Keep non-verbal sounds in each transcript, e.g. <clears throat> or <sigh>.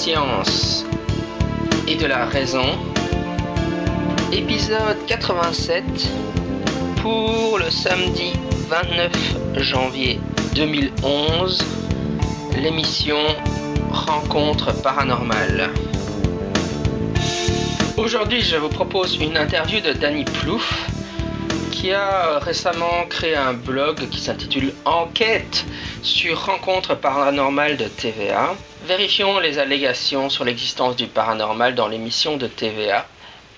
science et de la raison, épisode 87 pour le samedi 29 janvier 2011, l'émission Rencontre paranormale. Aujourd'hui, je vous propose une interview de Danny Plouffe, qui a récemment créé un blog qui s'intitule Enquête sur rencontres paranormales de TVA. Vérifions les allégations sur l'existence du paranormal dans l'émission de TVA.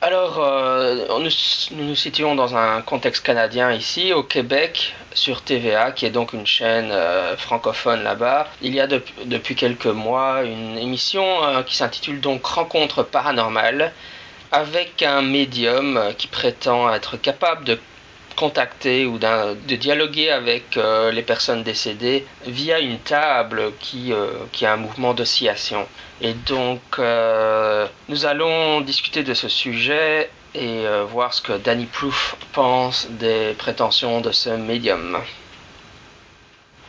Alors, euh, nous, nous, situons dans un contexte canadien ici, au Québec, sur TVA, qui est donc une chaîne euh, francophone là-bas. Il y a de, depuis quelques mois une émission euh, qui s'intitule donc Rencontres paranormales, avec un médium qui prétend être capable de contacter ou de dialoguer avec euh, les personnes décédées via une table qui, euh, qui a un mouvement d'oscillation. Et donc, euh, nous allons discuter de ce sujet et voir ce que Danny Proof pense des prétentions de ce médium.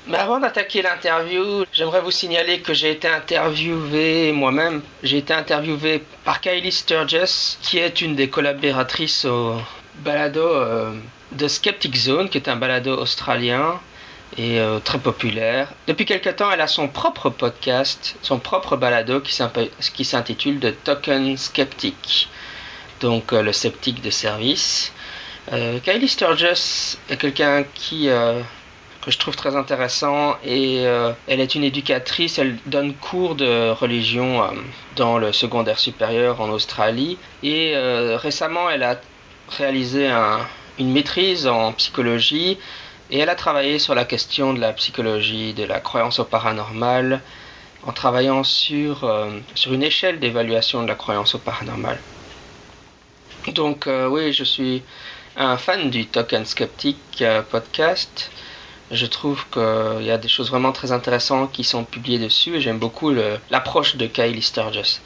Mais avant d'attaquer l'interview, j'aimerais vous signaler que j'ai été interviewé moi-même. J'ai été interviewé par Kylie Sturgis, qui est une des collaboratrices au balado de Skeptic Zone, qui est un balado australien et euh, très populaire. Depuis quelque temps, elle a son propre podcast, son propre balado qui s'intitule The Token Skeptic, donc euh, le sceptique de service. Euh, Kylie Sturgis est quelqu'un qui que je trouve très intéressant et elle est une éducatrice, elle donne cours de religion dans le secondaire supérieur en Australie et récemment elle a réalisé un, une maîtrise en psychologie et elle a travaillé sur la question de la psychologie, de la croyance au paranormal en travaillant sur, sur une échelle d'évaluation de la croyance au paranormal. Donc oui, je suis un fan du Token Skeptic podcast je trouve qu'il y a des choses vraiment très intéressantes qui sont publiées dessus et j'aime beaucoup l'approche de Kylie Sturgis.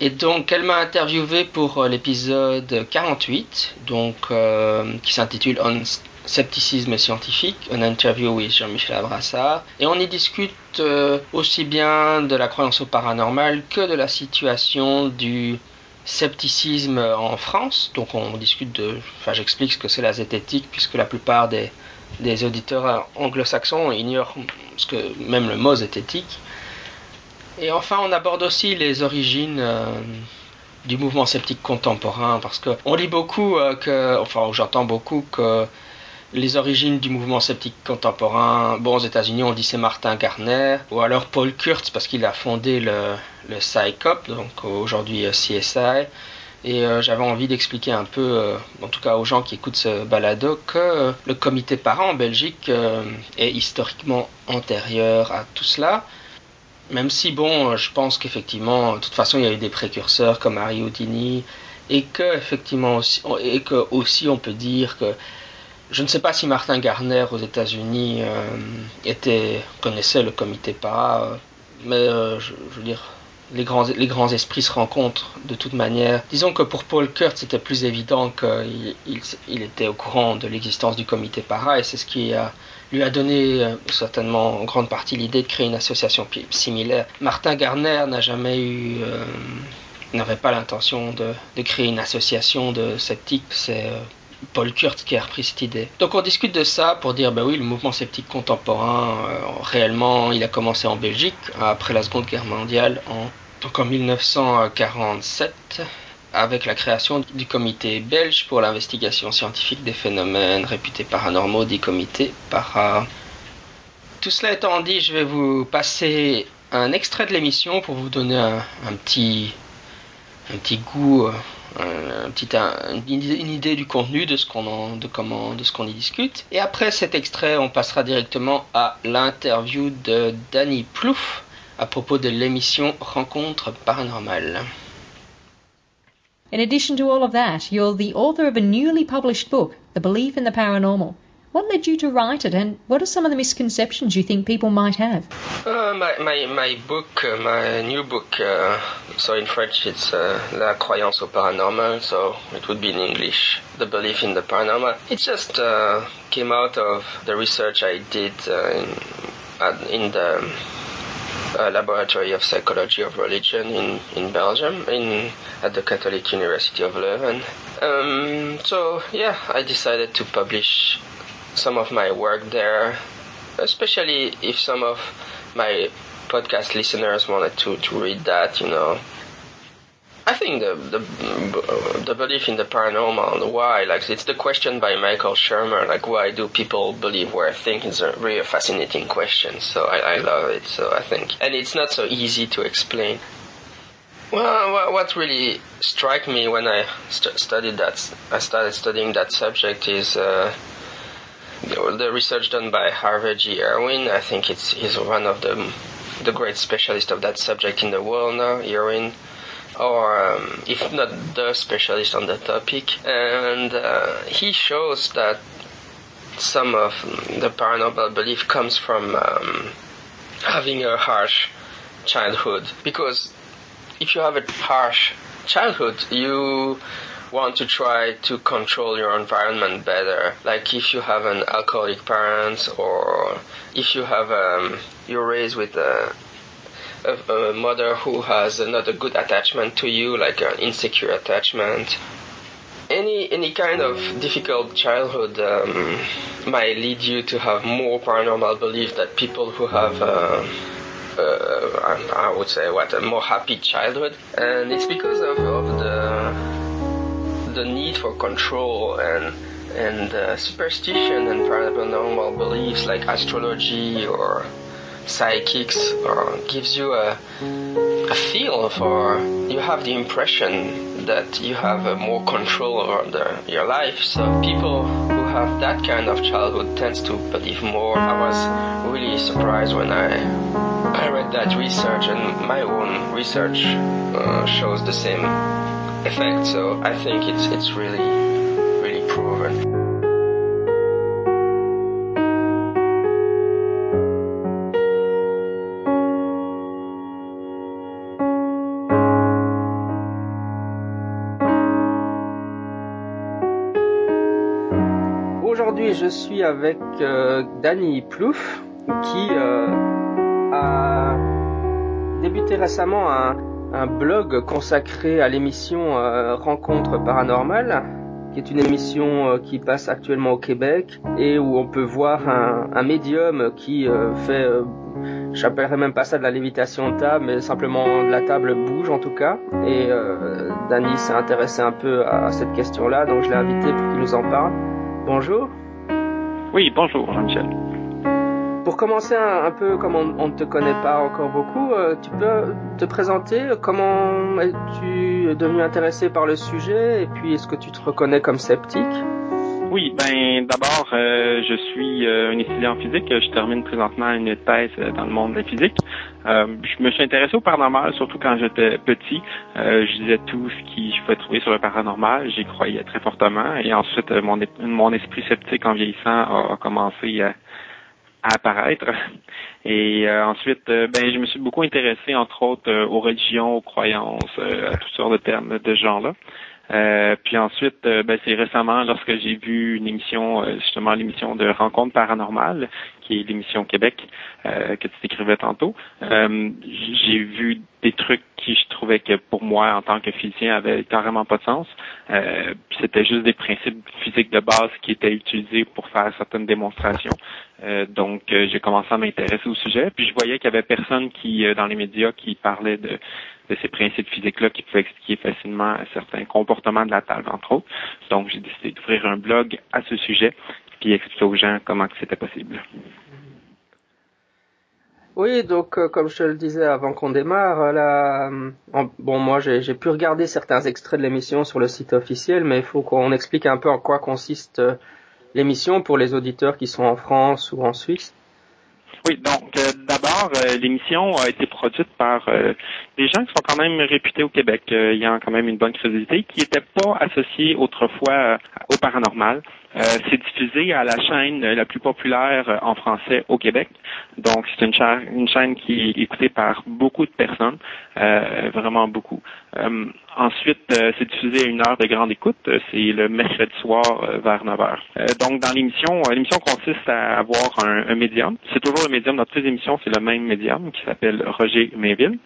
Et donc, elle m'a interviewé pour l'épisode 48, donc, euh, qui s'intitule On Scepticisme scientifique, une interview with Jean-Michel Abrassard. Et on y discute euh, aussi bien de la croyance au paranormal que de la situation du scepticisme en France. Donc, on discute de. Enfin, j'explique ce que c'est la zététique, puisque la plupart des des auditeurs anglo-saxons ignorent ce que même le mot zététique. Et enfin, on aborde aussi les origines euh, du mouvement sceptique contemporain, parce qu'on lit beaucoup euh, que, enfin, j'entends beaucoup que les origines du mouvement sceptique contemporain, bon, aux États-Unis, on dit c'est Martin Garner, ou alors Paul Kurtz, parce qu'il a fondé le, le PsyCop, donc aujourd'hui CSI. Et euh, j'avais envie d'expliquer un peu, euh, en tout cas aux gens qui écoutent ce balado, que euh, le comité parent en Belgique euh, est historiquement antérieur à tout cela. Même si, bon, je pense qu'effectivement, de toute façon, il y a eu des précurseurs comme Harry Houdini, et que, effectivement, aussi, et que aussi on peut dire que je ne sais pas si Martin Garner aux États-Unis était connaissait le comité para, mais je, veux dire, les grands, esprits se rencontrent de toute manière. Disons que pour Paul Kurt, c'était plus évident qu'il il, il était au courant de l'existence du comité para et c'est ce qui a, lui a donné euh, certainement en grande partie l'idée de créer une association similaire. Martin Garner. Euh, n'avait pas l'intention de, créer une association de sceptiques. C'est. Euh, Paul Kurtz qui a repris cette idée. Donc on discute de ça pour dire, ben oui, le mouvement sceptique contemporain, réellement, il a commencé en Belgique après la Seconde Guerre mondiale, en, donc en 1947, avec la création du comité belge pour l'investigation scientifique des phénomènes réputés paranormaux, dit comité para. Tout cela étant dit, je vais vous passer un extrait de l'émission pour vous donner un, petit, un petit goût. Euh, une idée du contenu de ce qu'on de comment de ce qu'on y discute et après cet extrait on passera directement à l'interview de Danny Plouffe à propos de l'émission Rencontre paranormale. In addition to all of that, you're the author of a newly published book, The Belief in the Paranormal. What led you to write it, and what are some of the misconceptions you think people might have? Uh, my, my, my book, uh, my new book, uh, so in French it's uh, La croyance au paranormal, so it would be in English, The Belief in the Paranormal. It just uh, came out of the research I did uh, in, in the uh, Laboratory of Psychology of Religion in, in Belgium, in at the Catholic University of Leuven. Um, so yeah, I decided to publish some of my work there, especially if some of my podcast listeners wanted to, to read that, you know. I think the, the the belief in the paranormal and why, like it's the question by Michael Shermer, like why do people believe where I think is a really fascinating question. So I, I love it. So I think, and it's not so easy to explain. Well, what really struck me when I st- studied that, I started studying that subject is uh, the research done by Harvey G. Irwin. I think it's he's one of the the great specialists of that subject in the world now, Irwin or um, if not the specialist on the topic. And uh, he shows that some of the paranormal belief comes from um, having a harsh childhood. Because if you have a harsh childhood, you want to try to control your environment better. Like if you have an alcoholic parent or if you have um, you're raised with a a, a mother who has not a good attachment to you, like an insecure attachment. Any any kind of difficult childhood um, might lead you to have more paranormal belief than people who have. Uh, uh, I would say what a more happy childhood, and it's because of, of the the need for control and and uh, superstition and paranormal beliefs like astrology or psychics or gives you a, a feel for you have the impression that you have uh, more control over the, your life. So people who have that kind of childhood tends to believe more. I was really surprised when i i read that research and my own research uh, shows the same effect. So i think it's it's really really proven suis avec euh, Plouf qui euh, a débuté récemment un, blog consacré à l'émission euh, Rencontre paranormale qui est une émission qui passe actuellement au Québec et où on peut voir un, médium qui fait, j'appellerais même pas ça de la lévitation de table, mais simplement de la table bouge en tout cas. Et Danny s'est intéressé un peu à cette question-là, donc je l'ai invité pour qu'il nous en parle. Bonjour. Oui, bonjour Jean-Michel. Pour commencer un, peu, comme on, ne te connaît pas encore beaucoup, euh, tu peux te présenter Comment es-tu devenu intéressé par le sujet Et puis, est-ce que tu te reconnais comme sceptique? Oui, ben d'abord, euh, je suis euh, un étudiant en physique. Je termine présentement une thèse dans le monde de la physique. Je me suis intéressé au paranormal, surtout quand j'étais petit. je disais tout ce qui je pouvais trouver sur le paranormal. J'y croyais très fortement. Et ensuite, mon, mon esprit sceptique en vieillissant a, commencé à, apparaître. Et ensuite, ben, je me suis beaucoup intéressé, entre autres, aux religions, aux croyances, à toutes sortes de termes de ce genre-là. Euh, puis ensuite, euh, ben, c'est récemment lorsque j'ai vu une émission, euh, justement l'émission de Rencontre paranormale, l'émission Québec que tu décrivais tantôt. j'ai vu des trucs qui je trouvais que pour moi, en tant que physicien, avaient carrément pas de sens. C'était juste des principes physiques de base qui étaient utilisés pour faire certaines démonstrations. donc, j'ai commencé à m'intéresser au sujet. Puis je voyais qu'il y avait personne qui, dans les médias, qui parlait de de ces principes physiques-là qui pouvaient expliquer facilement certains comportements de la table, entre autres. Donc, j'ai décidé d'ouvrir un blog à ce sujet, puis expliquer aux gens comment c'était possible. Oui, donc euh, comme je te le disais avant qu'on démarre, euh, là, bon moi j'ai pu regarder certains extraits de l'émission sur le site officiel, mais il faut qu'on explique un peu en quoi consiste euh, l'émission pour les auditeurs qui sont en France ou en Suisse. Oui, donc euh, d'abord, euh, l'émission a été produite par euh, des gens qui sont quand même réputés au Québec. il y a quand même une bonne crédibilité, qui n'étaient pas associés autrefois au paranormal. C'est diffusé à la chaîne la plus populaire en français au Québec. Donc, c'est une, chaîne, une chaîne qui est écoutée par beaucoup de personnes, vraiment beaucoup. Euh, ensuite, euh, c'est diffusé à une heure de grande écoute. C'est le mercredi soir vers 9 heures. donc, dans l'émission, l'émission consiste à avoir un, médium. C'est toujours le médium dans toutes les émissions, c'est le même médium qui s'appelle Roger Mainville.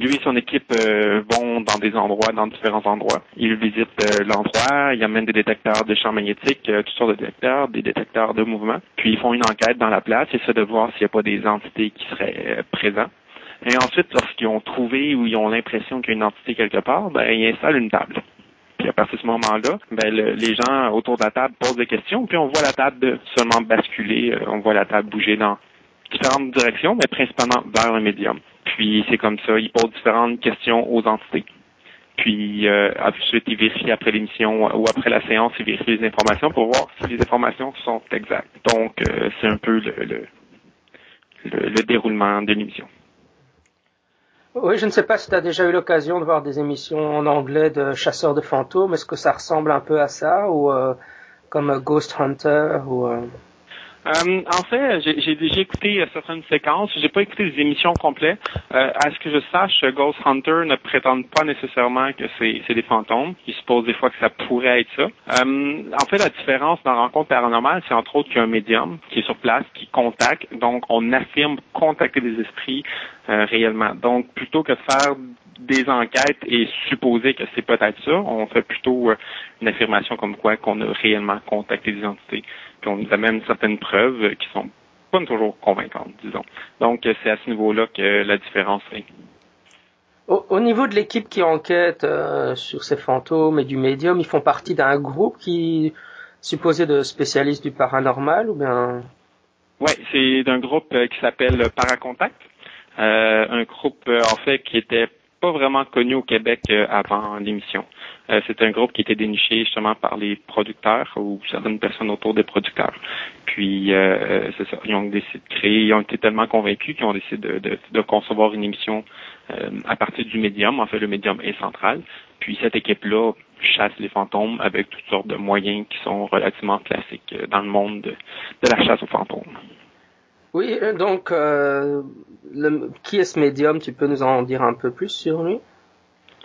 lui et son équipe vont dans des endroits, dans différents endroits. Ils visitent l'endroit, ils amènent des détecteurs de champs magnétiques, toutes sortes de détecteurs, des détecteurs de mouvement. Puis ils font une enquête dans la place, et essaient de voir s'il n'y a pas des entités qui seraient présentes. Et ensuite, lorsqu'ils ont trouvé ou ils ont l'impression qu'il y a une entité quelque part, ben, ils installent une table. Puis à partir de ce moment-là, ben, les gens autour de la table posent des questions, puis on voit la table seulement basculer, euh, on voit la table bouger dans différentes directions, mais principalement vers le médium. Puis c'est comme ça, ils posent différentes questions aux entités. Puis euh, ensuite, ils vérifient après l'émission ou après la séance, ils vérifient les informations pour voir si les informations sont exactes. Donc, euh, c'est un peu le, le, le déroulement de l'émission. Oui, je ne sais pas si tu as déjà eu l'occasion de voir des émissions en anglais de chasseurs de fantômes. Est-ce que ça ressemble un peu à ça ou euh, comme Ghost Hunter ou euh, euh, en fait, j'ai déjà écouté euh, certaines séquences. J'ai pas écouté des émissions complètes. Euh, à ce que je sache, Ghost Hunter ne prétend pas nécessairement que c'est des fantômes. Il suppose des fois que ça pourrait être ça. Euh, en fait, la différence dans rencontre paranormale, c'est entre autres qu'il y a un médium qui est sur place, qui contacte. Donc, on affirme contacter des esprits réellement. Donc, plutôt que de faire des enquêtes et supposer que c'est peut-être ça, on fait plutôt une affirmation comme quoi qu'on a réellement contacté des entités puis on nous amène certaines preuves qui sont pas toujours convaincantes, disons. Donc, c'est à ce niveau-là que la différence est. Au, niveau de l'équipe qui enquête euh, sur ces fantômes et du médium, ils font partie d'un groupe qui supposé de spécialistes du paranormal ou bien? Oui, c'est d'un groupe euh, qui s'appelle Paracontact. Euh, un groupe en fait qui était pas vraiment connu au Québec avant l'émission. Euh, c'est un groupe qui était déniché justement par les producteurs ou certaines personnes autour des producteurs. Puis, euh, euh, c'est ça, ils ont décidé de créer, ils ont été tellement convaincus qu'ils ont décidé de, de, concevoir une émission à partir du médium. En fait, le médium est central. Puis, cette équipe-là chasse les fantômes avec toutes sortes de moyens qui sont relativement classiques dans le monde de, la chasse aux fantômes. Oui, donc, le, qui est ce médium? Tu peux nous en dire un peu plus sur lui?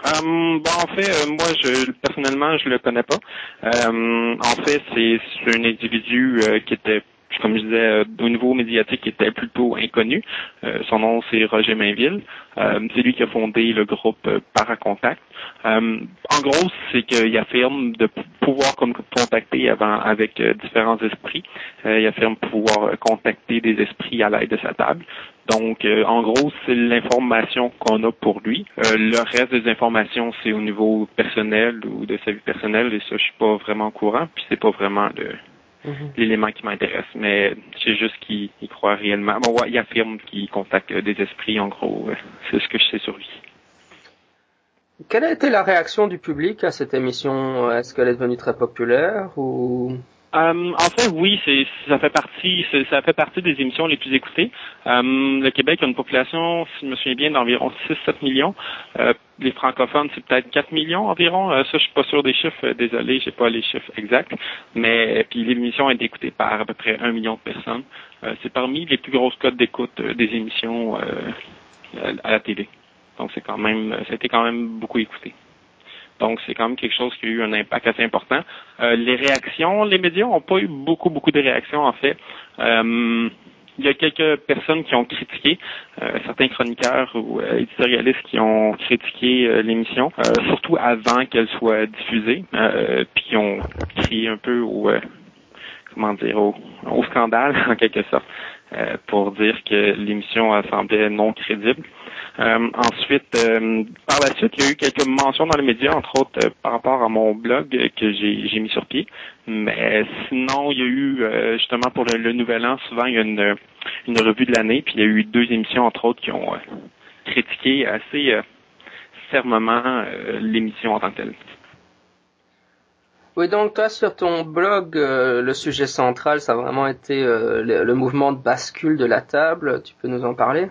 Euh, bon, en fait, euh, moi, je personnellement, je le connais pas. Euh, en fait, c'est un individu qui était comme je disais, au niveau médiatique, qui était plutôt inconnu. son nom, c'est Roger Mainville. c'est lui qui a fondé le groupe Paracontact. en gros, c'est qu'il affirme de pouvoir comme, contacter avant avec différents esprits. il affirme pouvoir contacter des esprits à l'aide de sa table. Donc, euh, en gros, c'est l'information qu'on a pour lui. Euh, le reste des informations, c'est au niveau personnel ou de sa vie personnelle, et ça, je suis pas vraiment au courant, puis c'est pas vraiment mhm. l'élément qui m'intéresse. Mais c'est juste qu'il croit réellement. Bon, ouais, il affirme qu'il contacte des esprits, en gros. c'est ce que je sais sur lui. Quelle a été la réaction du public à cette émission? Est-ce qu'elle est devenue très populaire ou euh, en fait, oui, c'est ça fait partie ça fait partie des émissions les plus écoutées. Euh, le Québec a une population, si je me souviens bien, d'environ 6-7 millions. Euh, les francophones, c'est peut-être 4 millions environ. ça, je suis pas sûr des chiffres, désolé, j'ai pas les chiffres exacts. Mais puis l'émission est écoutée par à peu près un million de personnes. c'est parmi les plus grosses codes d'écoute des émissions à la télé. Donc c'est quand même ça a été quand même beaucoup écouté. Donc, c'est quand même quelque chose qui a eu un impact assez important. Euh, les réactions, les médias n'ont pas eu beaucoup, beaucoup de réactions, en fait. Euh, il y a quelques personnes qui ont critiqué, euh, certains chroniqueurs ou éditorialistes qui ont critiqué l'émission, surtout avant qu'elle soit diffusée, puis qui ont crié un peu au, comment dire, au, au scandale, <laughs> en quelque sorte, pour dire que l'émission semblait non crédible. Euh, ensuite, euh, par la suite, il y a eu quelques mentions dans les médias, entre autres euh, par rapport à mon blog que j'ai mis sur pied. Mais sinon, il y a eu justement pour le, Nouvel An, souvent il y a une, une revue de l'année, puis il y a eu deux émissions, entre autres, qui ont critiqué assez fermement l'émission en tant que telle. Oui, donc toi, sur ton blog, le sujet central, ça a vraiment été le, mouvement de bascule de la table. Tu peux nous en parler?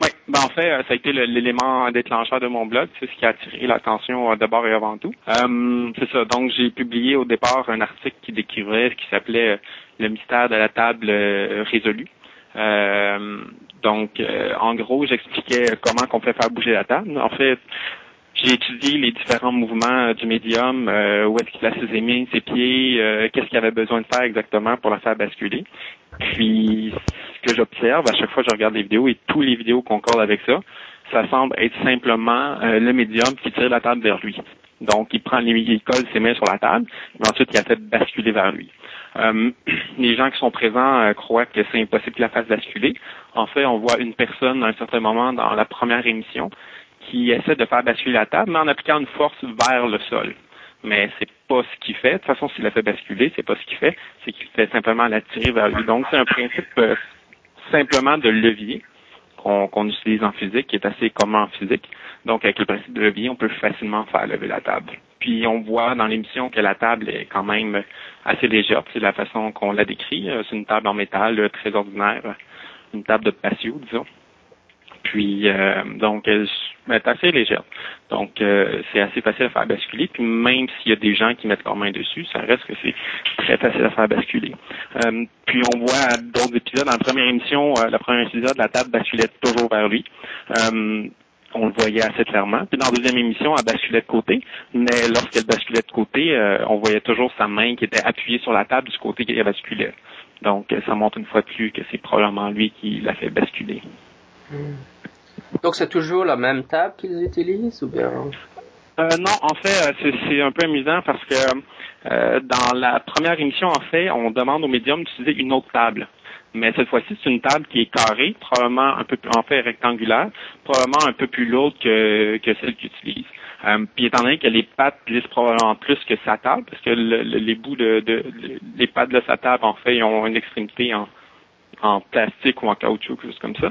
Oui, ben en fait, ça a été l'élément déclencheur de mon blog, c'est ce qui a attiré l'attention euh, d'abord et avant tout. Euh, c'est ça, donc j'ai publié au départ un article qui décrivait ce qui s'appelait euh, le mystère de la table résolue. donc, en gros, j'expliquais comment qu'on fait faire bouger la table. En fait, j'ai étudié les différents mouvements du médium, où est-ce qu'il a ses mains, ses pieds, qu'est-ce qu'il avait besoin de faire exactement pour la faire basculer. Puis, ce que j'observe, à chaque fois que je regarde les vidéos, et tous les vidéos concordent avec ça, ça semble être simplement le médium qui tire la table vers lui. Donc, il prend, il colle ses mains sur la table, mais ensuite, il a fait basculer vers lui. Euh, <clears throat> les gens qui sont présents euh, croient que c'est impossible qu'il la fasse basculer. En fait, on voit une personne à un certain moment dans la première émission qui essaie de faire basculer la table, mais en appliquant une force vers le sol. Mais c'est pas ce qu'il fait. De toute façon, s'il la fait basculer, c'est pas ce qu'il fait. C'est qu'il fait simplement la tirer vers lui. Donc, c'est un principe euh, simplement de levier qu'on utilise en physique, qui est assez commun en physique. Donc, avec le principe de levier, on peut facilement faire lever la table. Puis, on voit dans l'émission que la table est quand même assez légère. C'est la façon qu'on la décrit. Euh, c'est une table en métal euh, très ordinaire, une table de patio, disons. Puis, euh, donc, elle est assez légère. Donc, c'est assez facile à faire basculer. Puis, même s'il y a des gens qui mettent leurs mains dessus, ça reste que c'est très facile à faire basculer. puis, on voit d'autres épisodes. Dans la première émission, la première épisode, la table basculait toujours vers lui on le voyait assez clairement. Puis dans la deuxième émission, elle basculait de côté, mais lorsqu'elle basculait de côté, euh, on voyait toujours sa main qui était appuyée sur la table du côté qu'elle basculait. Donc ça montre une fois de plus que c'est probablement lui qui l'a fait basculer. Hmm. Donc c'est toujours la même table qu'ils utilisent ou bien? Euh, non, en fait, euh, c'est un peu amusant parce que dans la première émission, en fait, on demande au médium d'utiliser une autre table mais cette fois-ci, c'est une table qui est carrée, probablement un peu plus, en fait rectangulaire, probablement un peu plus lourde que, que celle qu'il utilise. Euh, puis étant donné que les pattes glissent probablement plus que sa table, parce que les bouts de, de, les pattes de sa table, en fait, ont une extrémité en, en plastique ou en caoutchouc, quelque chose comme ça.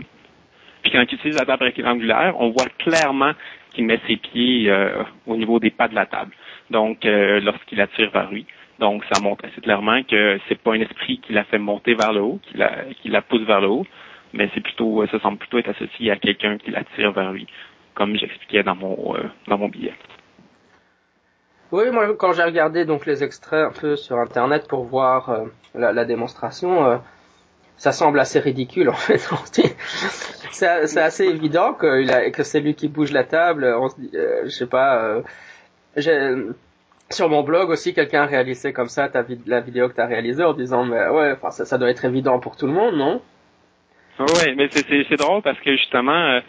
Puis quand il utilise la table rectangulaire, on voit clairement qu'il met ses pieds euh, au niveau des pattes de la table. Donc, euh, lorsqu'il attire vers lui. Donc, ça montre assez clairement que c'est pas un esprit qui l'a fait monter vers le haut, qui la, pousse vers le haut, mais c'est plutôt, ça semble plutôt être associé à quelqu'un qui l'attire vers lui, comme j'expliquais dans mon, euh, dans mon billet. Oui, moi, quand j'ai regardé donc les extraits un peu sur Internet pour voir euh, la, démonstration, euh, ça semble assez ridicule <laughs> en fait. c'est assez évident que, c'est lui qui bouge la table. On se dit, je sais pas. j'ai sur mon blog aussi, quelqu'un a réalisé comme ça ta la vidéo que tu as réalisée en disant, mais ouais, enfin, ça, doit être évident pour tout le monde, non? Oui, mais c'est drôle parce que justement, euh,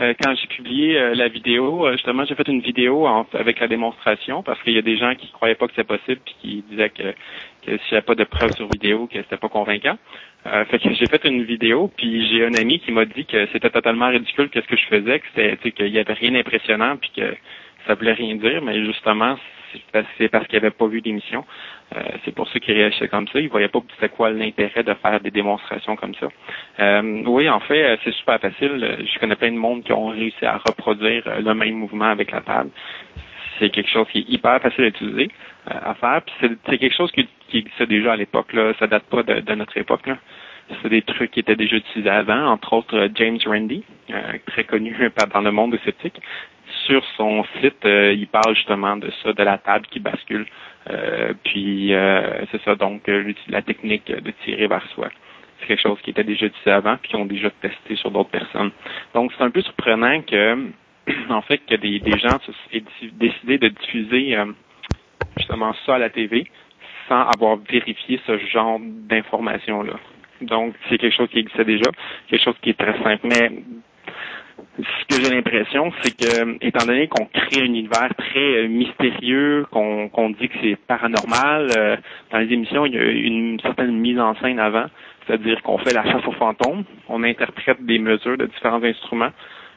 euh, quand j'ai publié euh, la vidéo, justement, j'ai fait une vidéo avec la démonstration parce qu'il y a des gens qui croyaient pas que c'était possible puis qui disaient que, que s'il n'y avait pas de preuves sur vidéo, que c'était pas convaincant. Fait que j'ai fait une vidéo, puis j'ai un ami qui m'a dit que c'était totalement ridicule qu'est-ce que je faisais, que c'était qu'il y avait rien d'impressionnant, puis que ça voulait rien dire, mais justement, c'est parce qu'il n'avait pas vu d'émission. Euh, c'est pour ça qu'il réagissait comme ça. Il voyait pas c'était quoi l'intérêt de faire des démonstrations comme ça. Euh, oui, en fait, euh, c'est super facile. Je connais plein de monde qui ont réussi à reproduire le même mouvement avec la table. C'est quelque chose qui est hyper facile à utiliser, à faire. c'est quelque chose qui, qui existait déjà à l'époque. Là. Ça date pas de, notre époque. Là c'est des trucs qui étaient déjà utilisés avant, entre autres James Randi, très connu <laughs> dans le monde sceptique sur son site, euh, il parle justement de ça, de la table qui bascule. Euh, puis euh, c'est ça, donc la technique de tirer vers soi. C'est quelque chose qui était déjà utilisé avant, puis qui ont déjà testé sur d'autres personnes. Donc c'est un peu surprenant que, <clears throat> en fait, que des, gens aient décidé de diffuser justement ça à la TV sans avoir vérifié ce genre d'informations-là. Donc, c'est quelque chose qui existait déjà, quelque chose qui est très simple. Mais ce que j'ai l'impression, c'est que, étant donné qu'on crée un univers très euh, mystérieux, qu'on dit que c'est paranormal, euh, dans les émissions, il y a une certaine mise en scène avant, c'est-à-dire qu'on fait la chasse aux fantômes, on interprète des mesures de différents instruments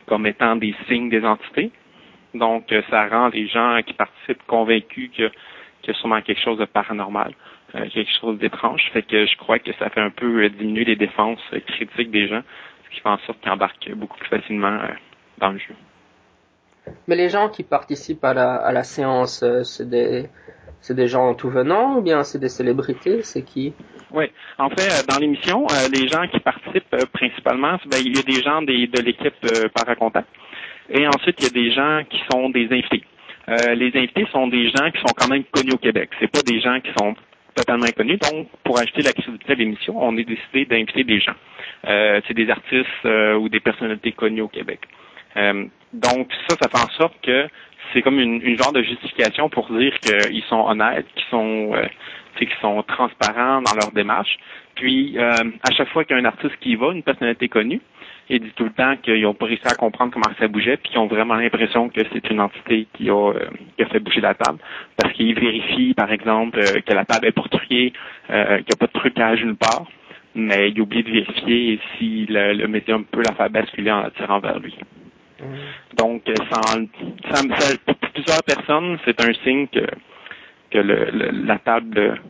comme étant des signes des entités. Donc, euh, ça rend les gens qui participent convaincus que qu'il y a sûrement quelque chose de paranormal, quelque chose d'étrange. Fait que je crois que ça fait un peu diminuer les défenses critiques des gens qui fait en sorte qu'ils embarquent beaucoup plus facilement euh, dans le jeu. Mais les gens qui participent à la, à la séance, euh, c'est des, c'est des gens tout venant ou bien c'est des célébrités? C'est qui? Oui. En fait, euh, dans l'émission, les gens qui participent principalement, ben, il y a des gens des, de l'équipe Paracontact. Et ensuite, il y a des gens qui sont des invités. les invités sont des gens qui sont quand même connus au Québec. C'est pas des gens qui sont totalement inconnus. Donc, pour ajouter la crédibilité à l'émission, on est décidé d'inviter des gens. Euh, c'est des artistes euh, ou des personnalités connues au Québec. donc ça, ça fait en sorte que c'est comme une, une, genre de justification pour dire qu'ils sont honnêtes, qu'ils sont, euh, qu'ils sont transparents dans leur démarche. Puis euh, à chaque fois qu'il y a un artiste qui y va, une personnalité connue, il dit tout le temps qu'ils n'ont pas réussi à comprendre comment ça bougeait, puis qu'ils ont vraiment l'impression que c'est une entité qui a, euh, qui a fait bouger la table. Parce qu'ils vérifient, par exemple, euh, que la table est porturier, euh, qu'il n'y a pas de trucage nulle part, mais ils oublient de vérifier si le, le médium peut la faire basculer en la tirant vers lui. Donc, ça, pour plusieurs personnes, c'est un signe que, que le, la table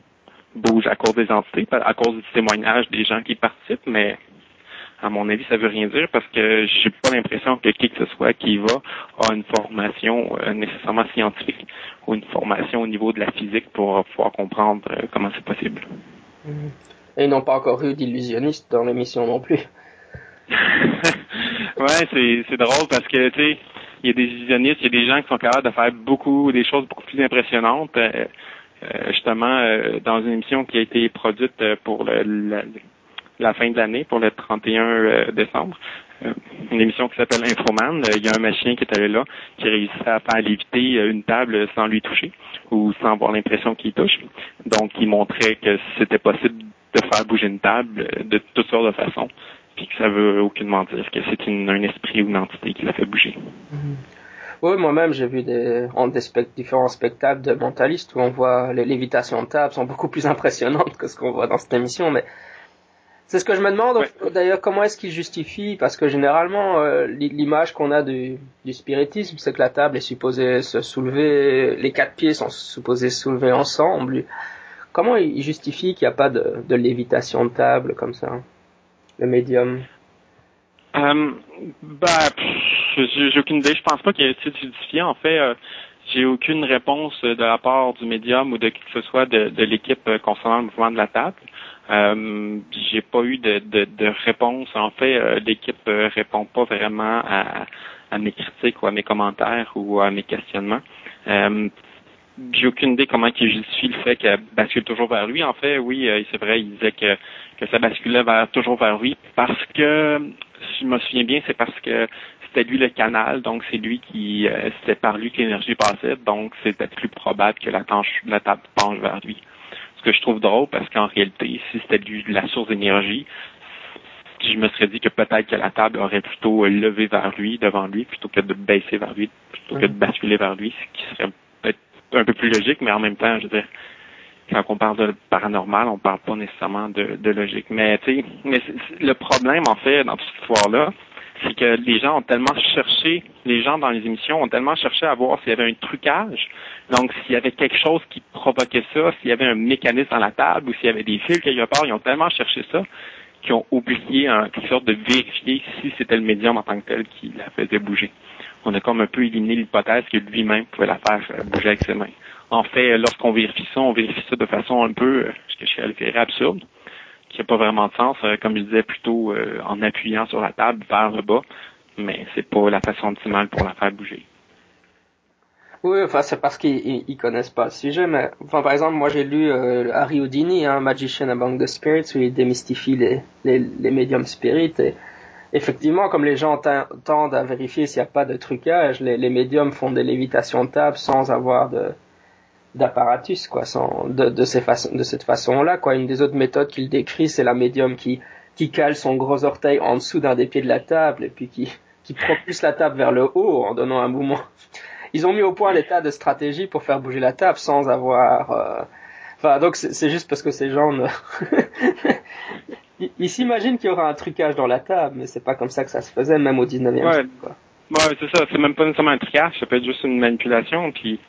bouge à cause des entités, à cause du témoignage des gens qui participent, mais à mon avis, ça veut rien dire parce que j'ai pas l'impression que qui que ce soit qui va a une formation euh, nécessairement scientifique ou une formation au niveau de la physique pour pouvoir comprendre euh, comment c'est possible. Et ils n'ont pas encore eu d'illusionniste dans l'émission non plus. <laughs> ouais, c'est, c'est drôle parce que, tu sais, il y a des illusionnistes, il y a des gens qui sont capables de faire beaucoup, des choses beaucoup plus impressionnantes. Euh, justement, dans une émission qui a été produite pour le, la, fin de l'année, pour le 31 décembre, une émission qui s'appelle Infoman. Il y a un machin qui est allé là, qui réussit à faire léviter une table sans lui toucher ou sans avoir l'impression qu'il touche. Donc, il montrait que c'était possible de faire bouger une table de toutes sortes de façons puis que ça veut aucunement dire que c'est un esprit ou une entité qui l'a fait bouger. Mhm. Oui, moi-même, j'ai vu des, des différents spectacles de mentalistes où on voit les lévitations de table sont beaucoup plus impressionnantes que ce qu'on voit dans cette émission, mais c'est ce que je me demande d'ailleurs comment est-ce qu'ils justifient parce que généralement euh, l'image qu'on a du, du spiritisme c'est que la table est supposée se soulever, les quatre pieds sont supposés se soulever ensemble. Comment ils justifient qu'il n'y a pas de, de lévitation de table comme ça le médium? Euh, bah, j'ai aucune idée. Je pense pas qu'il y ait de justifié. En fait, euh, j'ai aucune réponse de la part du médium ou de qui que ce soit de, de l'équipe euh, concernant le mouvement de la table. Euh, j'ai pas eu de, de, de, réponse. En fait, euh, l'équipe répond pas vraiment à, à, mes critiques ou à mes commentaires ou à mes questionnements. j'ai aucune idée comment il justifie le fait qu'elle bascule toujours vers lui. En fait, oui, c'est vrai, il disait que ça basculait vers, toujours vers lui parce que, si je me souviens bien, c'est parce que c'était lui le canal, donc c'est lui qui, euh, c'était par lui que l'énergie passait, donc c'était plus probable que la, la table penche vers lui. Ce que je trouve drôle parce qu'en réalité, si c'était lui la source d'énergie, je me serais dit que peut-être que la table aurait plutôt levé vers lui, devant lui, plutôt que de baisser vers lui, plutôt que de basculer vers lui, ce qui serait peut-être un peu plus logique, mais en même temps, je veux dire, quand on parle de paranormal, on parle pas nécessairement de, de logique. Mais tu sais, mais le problème en fait dans cette histoire-là, c'est que les gens ont tellement cherché, les gens dans les émissions ont tellement cherché à voir s'il y avait un trucage, donc s'il y avait quelque chose qui provoquait ça, s'il y avait un mécanisme dans la table ou s'il y avait des fils quelque part, ils ont tellement cherché ça qu'ils ont oublié en quelque sorte de vérifier si c'était le médium en tant que tel qui la faisait bouger. On a comme un peu éliminé l'hypothèse que lui-même pouvait la faire bouger avec ses mains. En fait, lorsqu'on vérifie ça, on vérifie ça de façon un peu, euh, ce que je qualifierais absurde, qui pas vraiment de sens, euh, comme je disais, plutôt euh, en appuyant sur la table vers le bas, mais c'est pas la façon optimale pour la faire bouger. Oui, enfin c'est parce qu'ils connaissent pas le sujet, mais enfin par exemple moi j'ai lu Harry Houdini, hein, Magician Among the Spirits, où il démystifie les, les, les médiums spirites et effectivement comme les gens tendent à vérifier s'il n'y a pas de trucage, les médiums font des lévitations de table sans avoir de, d'apparatus quoi sans de, de, ces façons, de cette façon là quoi une des autres méthodes qu'il décrit c'est la médium qui qui cale son gros orteil en dessous d'un des pieds de la table et puis qui qui propulse la table vers le haut en donnant un mouvement ils ont mis au point des tas de stratégies pour faire bouger la table sans avoir euh, enfin donc c'est juste parce que ces gens ne <laughs> ils s'imaginent qu'il y aura un trucage dans la table mais c'est pas comme ça que ça se faisait même au 19e ouais. siècle quoi Ouais, c'est ça. C'est même pas nécessairement un trucage, ça peut être juste une manipulation. Puis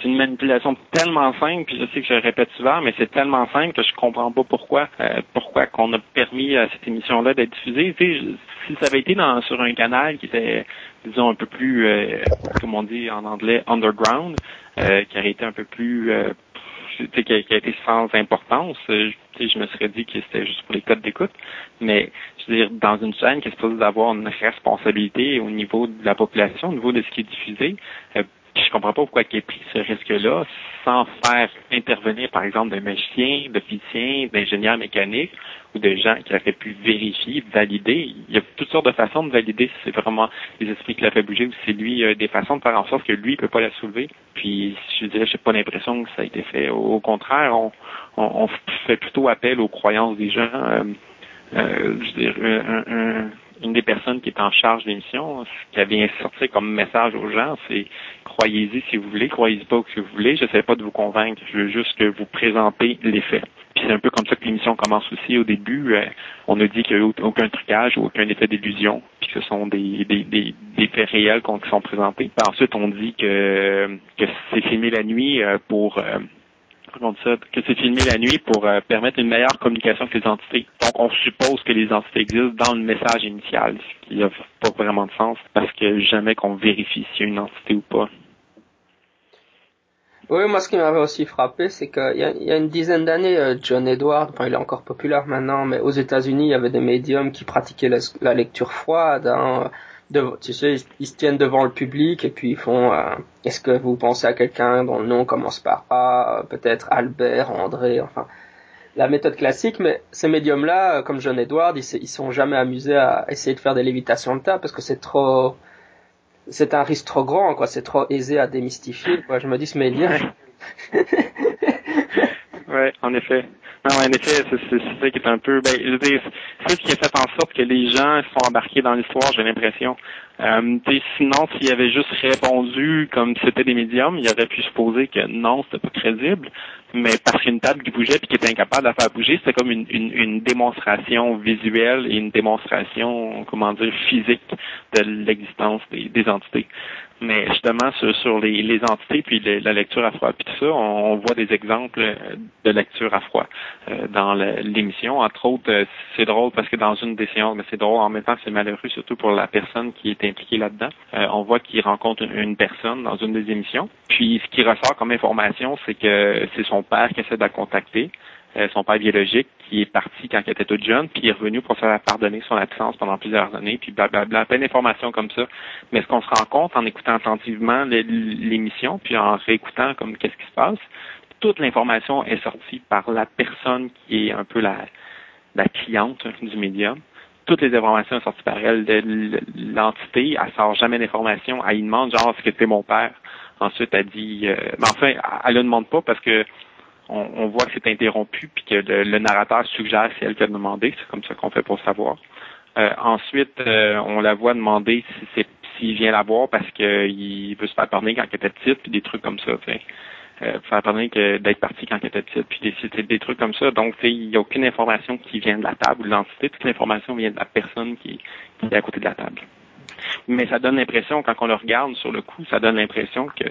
c'est une manipulation tellement simple, puis je sais que je répète souvent, mais c'est tellement simple que je comprends pas pourquoi euh, pourquoi qu'on a permis à cette émission-là d'être diffusée. Tu sais, si ça avait été dans, sur un canal qui était, disons, un peu plus, euh, comme on dit en anglais, underground, euh, qui aurait été un peu plus euh, qui a, qui a, été sans importance, je, je me serais dit que c'était juste pour les codes d'écoute. Mais je veux dire, dans une chaîne qui est supposée d'avoir une responsabilité au niveau de la population, au niveau de ce qui est diffusé, je comprends pas pourquoi il ait pris ce risque-là sans faire intervenir, par exemple, des magiciens, d'officiers, d'ingénieurs mécaniques ou des gens qui auraient pu vérifier, valider. Il y a toutes sortes de façons de valider si c'est vraiment les esprits qui l'a fait bouger ou si c'est lui euh, des façons de faire en sorte que lui ne peut pas la soulever. Puis je dirais, j'ai pas l'impression que ça a été fait. Au, contraire, on, on, fait plutôt appel aux croyances des gens. Euh, euh, je dirais, un une des personnes qui est en charge de l'émission, ce qui vient sortir comme message aux gens, c'est croyez-y si vous voulez, croyez-y pas si vous voulez, je ne sais pas de vous convaincre, je veux juste que vous présentez les faits. Puis c'est un peu comme ça que l'émission commence aussi au début. Euh, on a dit qu'il n'y a aucun trucage aucun effet d'illusion, puis que ce sont des, des, des, faits réels qui sont présentés. Puis ensuite, on dit que, que c'est filmé la nuit euh, que c'est filmé la nuit pour euh, permettre une meilleure communication avec les entités. Donc, on suppose que les entités existent dans le message initial, ce qui n'a pas vraiment de sens, parce que jamais qu'on vérifie s'il y a une entité ou pas. Oui, moi, ce qui m'avait aussi frappé, c'est qu'il y, a une dizaine d'années, euh, John Edward, il est encore populaire maintenant, mais aux États-Unis, il y avait des médiums qui pratiquaient la, lecture froide. Hein, tu sais, ils, se tiennent devant le public et puis ils font euh, est-ce que vous pensez à quelqu'un dont le nom commence par A, euh, peut-être Albert, André, enfin la méthode classique, mais ces médiums-là, euh, comme John Edward, ils, ils sont jamais amusés à essayer de faire des lévitations de table parce que c'est trop, c'est un risque trop grand, quoi. C'est trop aisé à démystifier, quoi. Je me dis ce médium. <laughs> ouais, en effet. Non, en effet, c'est ça qui est un peu. Ben, c'est ce qui a fait en sorte que les gens sont embarqués dans l'histoire, j'ai l'impression. Euh, sinon, s'il avait juste répondu comme c'était des médiums, il aurait pu supposer que non, c'était pas crédible. Mais parce qu'une table qui bougeait puis qui était incapable de la faire bouger, c'était comme une, une, une, démonstration visuelle et une démonstration, comment dire, physique de l'existence des, des entités. Mais justement, sur, les, les, entités puis la lecture à froid, puis tout ça, on, voit des exemples de lecture à froid euh, dans l'émission. Entre autres, euh, c'est drôle parce que dans une des séances, mais c'est drôle en même temps, c'est malheureux surtout pour la personne qui est impliquée là-dedans. Euh, on voit qu'il rencontre une, personne dans une des émissions. Puis ce qui ressort comme information, c'est que c'est son père qui essaie de la contacter. Euh, son père biologique, qui est parti quand il était tout jeune, puis il est revenu pour se faire pardonner son absence pendant plusieurs années, puis blablabla, plein d'informations comme ça. Mais ce qu'on se rend compte en écoutant attentivement l'émission, puis en réécoutant comme qu'est-ce qui se passe, toute l'information est sortie par la personne qui est un peu la, la cliente du médium. Toutes les informations sont sorties par elle. L'entité, elle sort jamais d'informations. Elle demande genre est-ce que c'était mon père? Ensuite, elle dit, euh, mais enfin, elle ne demande pas parce que on, voit que c'est interrompu puis que le, narrateur suggère c'est elle qui a demandé. C'est comme ça qu'on fait pour savoir. Euh, ensuite, euh, on la voit demander si c'est s'il vient la voir parce qu'il veut se faire pardonner quand elle était petite, puis des trucs comme ça. Euh, faire pardonner d'être parti quand elle était petite, puis des, des trucs comme ça. Donc, il n'y a aucune information qui vient de la table ou de l'entité. Toute l'information vient de la personne qui, qui est à côté de la table. Mais ça donne l'impression, quand on le regarde sur le coup, ça donne l'impression que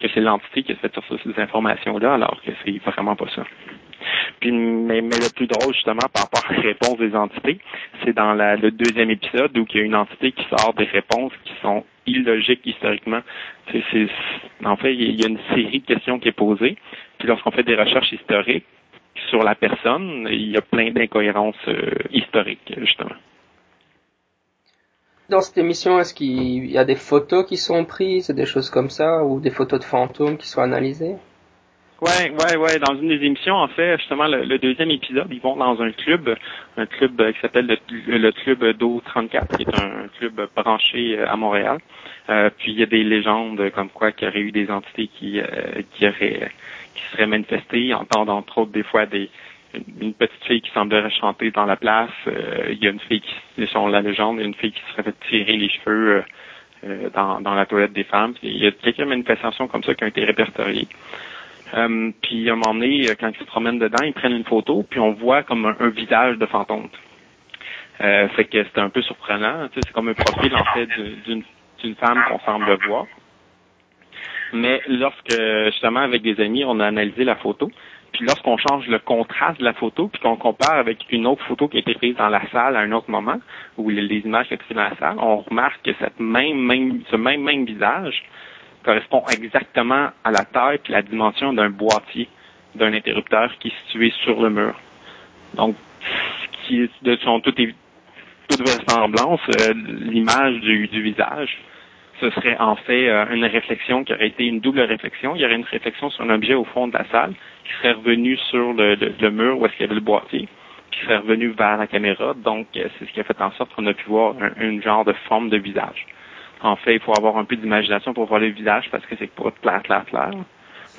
que c'est l'entité qui a fait sortir ces informations-là, alors que c'est vraiment pas ça. Puis, mais, le plus drôle, justement, par rapport à la réponse des entités, c'est dans le deuxième épisode où il y a une entité qui sort des réponses qui sont illogiques historiquement. En fait, il y a une série de questions qui est posée. Puis lorsqu'on fait des recherches historiques sur la personne, il y a plein d'incohérences euh, historiques, justement dans cette émission, est-ce qu'il y a des photos qui sont prises, des choses comme ça, ou des photos de fantômes qui sont analysées? Ouais, ouais, ouais. Dans une des émissions, en fait, justement, le, deuxième épisode, ils vont dans un club, un club euh, qui s'appelle le, club d'eau 34, qui est un club branché euh, à Montréal. Euh, puis il y a des légendes comme quoi qu'il y aurait eu des entités qui qui auraient qui seraient manifestées, entendant entre autres des fois des une petite fille qui semblerait chanter dans la place. Euh, il y a une fille qui, selon la légende, une fille qui se serait fait tirer les cheveux euh, euh, dans, dans la toilette des femmes. il y a quelques manifestations comme ça qui ont été répertoriées. puis à un moment donné, quand ils se promènent dedans, ils prennent une photo, puis on voit comme un, visage de fantôme. fait que c'était un peu surprenant. c'est comme un profil en fait d'une d'une femme qu'on semble voir. Mais lorsque, justement, avec des amis, on a analysé la photo, puis lorsqu'on change le contraste de la photo, puis qu'on compare avec une autre photo qui a été prise dans la salle à un autre moment, où les, images qui ont été prises dans la salle, on remarque que cette même, même, ce même, même visage correspond exactement à la taille et la dimension d'un boîtier d'un interrupteur qui est situé sur le mur. Donc, qui est de son toute, toute vraisemblance, euh, l'image du, du visage ce serait en fait euh, une réflexion qui aurait été une double réflexion. Il y aurait une réflexion sur un objet au fond de la salle qui serait revenu sur le, le, mur où est-ce qu'il y avait le boîtier, qui serait revenu vers la caméra. Donc, euh, c'est ce qui a fait en sorte qu'on a pu voir un, genre de forme de visage. En fait, il faut avoir un peu d'imagination pour voir le visage parce que c'est pas clair, clair, clair.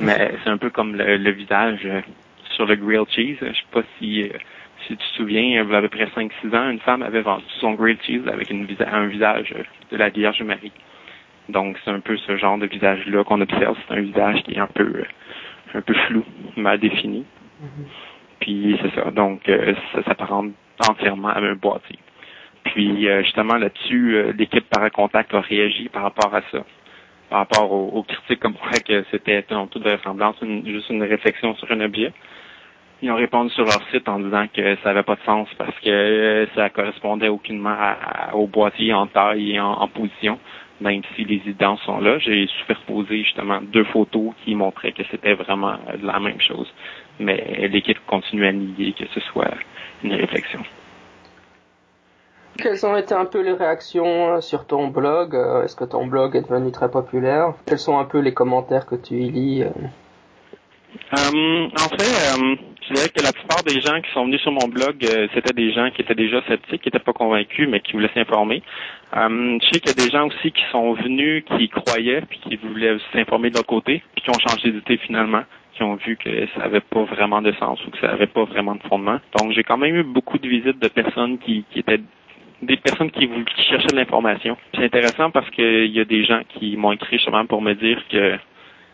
Mais c'est un peu comme le, visage euh, sur le grilled cheese. Je sais pas si si tu te souviens, il y a à peu près 5-6 ans, une femme avait vendu son grilled cheese avec une, un visage de la Vierge Marie. Donc, c'est un peu ce genre de visage-là qu'on observe. C'est un visage qui est un peu, euh, un peu flou, mal défini. Mm-hmm. Puis, c'est ça. Donc, euh, ça s'apparente entièrement à un boîtier. Puis, euh, justement, là-dessus, l'équipe Paracontact a réagi par rapport à ça. Par rapport aux, critiques comme quoi que c'était en toute vraisemblance juste une réflexion sur un objet. Ils ont répondu sur leur site en disant que ça n'avait pas de sens parce que ça correspondait aucunement au boîtier en taille et en position même si les évidents sont là, j'ai superposé justement deux photos qui montraient que c'était vraiment la même chose. Mais l'équipe continue à nier que ce soit une réflexion. Quelles ont été un peu les réactions euh, sur ton blog? Euh, Est-ce que ton blog est devenu très populaire? Quels sont un peu les commentaires que tu y lis euh? Euh, en fait, euh, je dirais que la plupart des gens qui sont venus sur mon blog, euh, c'était des gens qui étaient déjà sceptiques, qui n'étaient pas convaincus, mais qui voulaient s'informer. je sais qu'il y a des gens aussi qui sont venus, qui croyaient, puis qui voulaient s'informer de leur côté, puis qui ont changé d'idée finalement, qui ont vu que ça n'avait pas vraiment de sens ou que ça n'avait pas vraiment de fondement. Donc j'ai quand même eu beaucoup de visites de personnes qui, qui étaient des personnes qui, qui cherchaient de l'information. C'est intéressant parce qu'il y a des gens qui m'ont écrit justement pour me dire que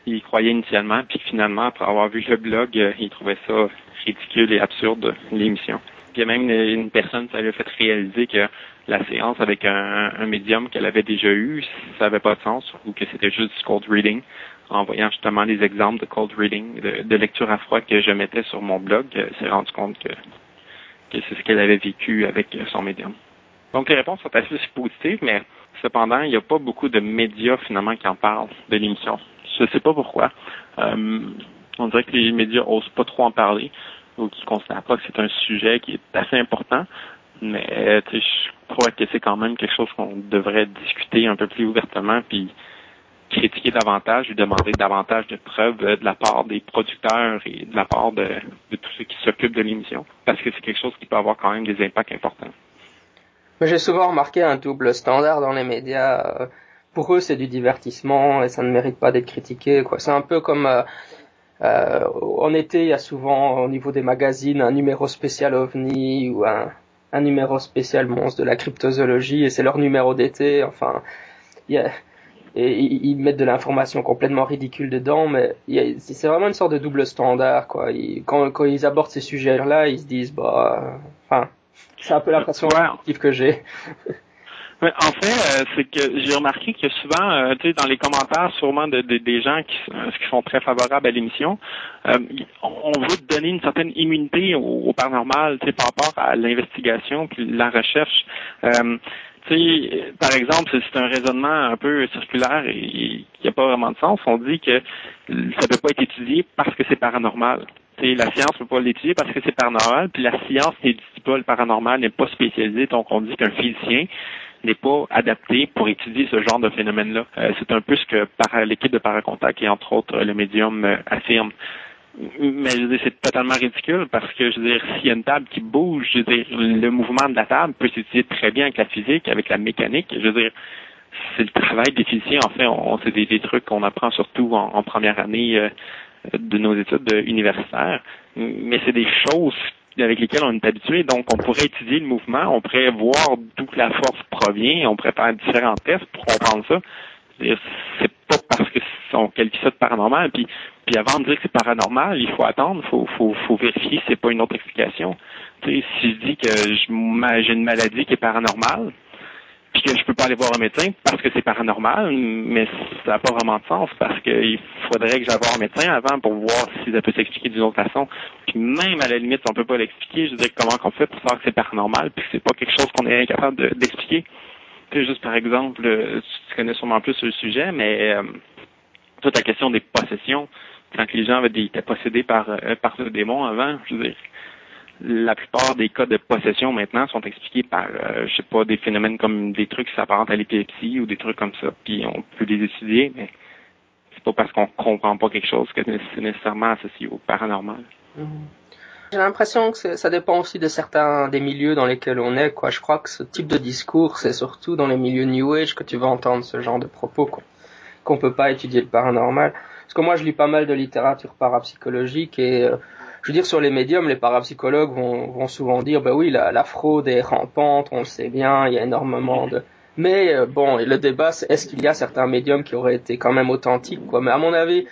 il croyait initialement, puis finalement, après avoir vu le blog, euh, il trouvait ça ridicule et absurde, l'émission. Puis même une, personne, ça lui a fait réaliser que la séance avec un, médium qu'elle avait déjà eu, ça n'avait pas de sens, ou que c'était juste du cold reading. En voyant justement les exemples de cold reading, de, lecture à froid que je mettais sur mon blog, elle s'est rendu compte que, que c'est ce qu'elle avait vécu avec son médium. Donc les réponses sont assez positives, mais cependant, il n'y a pas beaucoup de médias finalement qui en parlent de l'émission. Je sais pas pourquoi. Euh, on dirait que les médias osent pas trop en parler ou qu'ils considèrent pas que c'est un sujet qui est assez important. Mais je crois que c'est quand même quelque chose qu'on devrait discuter un peu plus ouvertement puis critiquer davantage et demander davantage de preuves de la part des producteurs et de la part de, de tous ceux qui s'occupent de l'émission. Parce que c'est quelque chose qui peut avoir quand même des impacts importants. J'ai souvent remarqué un double standard dans les médias. Pour eux c'est du divertissement et ça ne mérite pas d'être critiqué quoi. C'est un peu comme euh, euh, en été il y a souvent au niveau des magazines un numéro spécial ovni ou un, un numéro spécial monstre de la cryptozoologie et c'est leur numéro d'été. Enfin, y a, et ils mettent de l'information complètement ridicule dedans, mais c'est vraiment une sorte de double standard quoi. quand, quand ils abordent ces sujets-là, ils se disent bah, enfin, c'est un peu l'impression que j'ai. <laughs> en fait, euh, c'est que j'ai remarqué que souvent, euh, tu sais, dans les commentaires, sûrement de, des gens qui, euh, qui, sont très favorables à l'émission, on veut donner une certaine immunité au, paranormal, tu sais, par rapport à l'investigation puis la recherche. tu sais, par exemple, c'est un raisonnement un peu circulaire et qui n'a pas vraiment de sens. On dit que ça ne peut pas être étudié parce que c'est paranormal. sais, la science ne peut pas l'étudier parce que c'est paranormal, puis la science n'étudie pas le paranormal, n'est pas spécialisée, donc on dit qu'un physicien n'est pas adapté pour étudier ce genre de phénomène-là. Euh, c'est un peu ce que l'équipe de Paracontact et entre autres le médium euh, affirme. Mais je veux dire, c'est totalement ridicule parce que je veux dire, s'il y a une table qui bouge, je veux dire, le mouvement de la table peut s'étudier très bien avec la physique, avec la mécanique. Je veux dire, c'est le travail des physiciens. En fait, c'est des, trucs qu'on apprend surtout en, première année euh, de nos études universitaires. Mais c'est des choses avec lesquels on est habitué. Donc, on pourrait étudier le mouvement, on pourrait voir d'où la force provient, on pourrait faire différents tests pour comprendre ça. C'est pas parce que on qualifie ça de paranormal. Puis, puis avant de dire que c'est paranormal, il faut attendre, il faut, faut, faut vérifier si c'est pas une autre explication. si je dis que j'ai une maladie qui est paranormale, que je peux pas aller voir un médecin parce que c'est paranormal, mais ça n'a pas vraiment de sens parce qu'il faudrait que j'aille voir un médecin avant pour voir si ça peut s'expliquer d'une autre façon. Puis même à la limite, on peut pas l'expliquer, je veux dire comment on fait pour savoir que c'est paranormal puis que c'est pas quelque chose qu'on est incapable d'expliquer. Tu juste par exemple, euh, tu connais sûrement plus le sujet, mais euh, toute la question des possessions, quand les gens étaient possédés par, euh, par le démon avant, je veux dire, la plupart des cas de possession maintenant sont expliqués par, euh, je sais pas, des phénomènes comme des trucs qui s'apparentent à l'épilepsie ou des trucs comme ça. Puis on peut les étudier, mais c'est pas parce qu'on comprend pas quelque chose que c'est nécessairement associé au paranormal. J'ai l'impression que ça dépend aussi de certains des milieux dans lesquels on est. Quoi. Je crois que ce type de discours, c'est surtout dans les milieux New Age que tu vas entendre ce genre de propos. Quoi. Qu'on peut pas étudier le paranormal. Parce que moi, je lis pas mal de littérature parapsychologique et euh, je veux dire, sur les médiums, les parapsychologues vont, vont souvent dire, bah oui, la, la, fraude est rampante, on le sait bien, il y a énormément de... <laughs> Mais euh, bon, le débat, c'est est-ce qu'il y a certains médiums qui auraient été quand même authentiques, quoi? Mais à mon avis,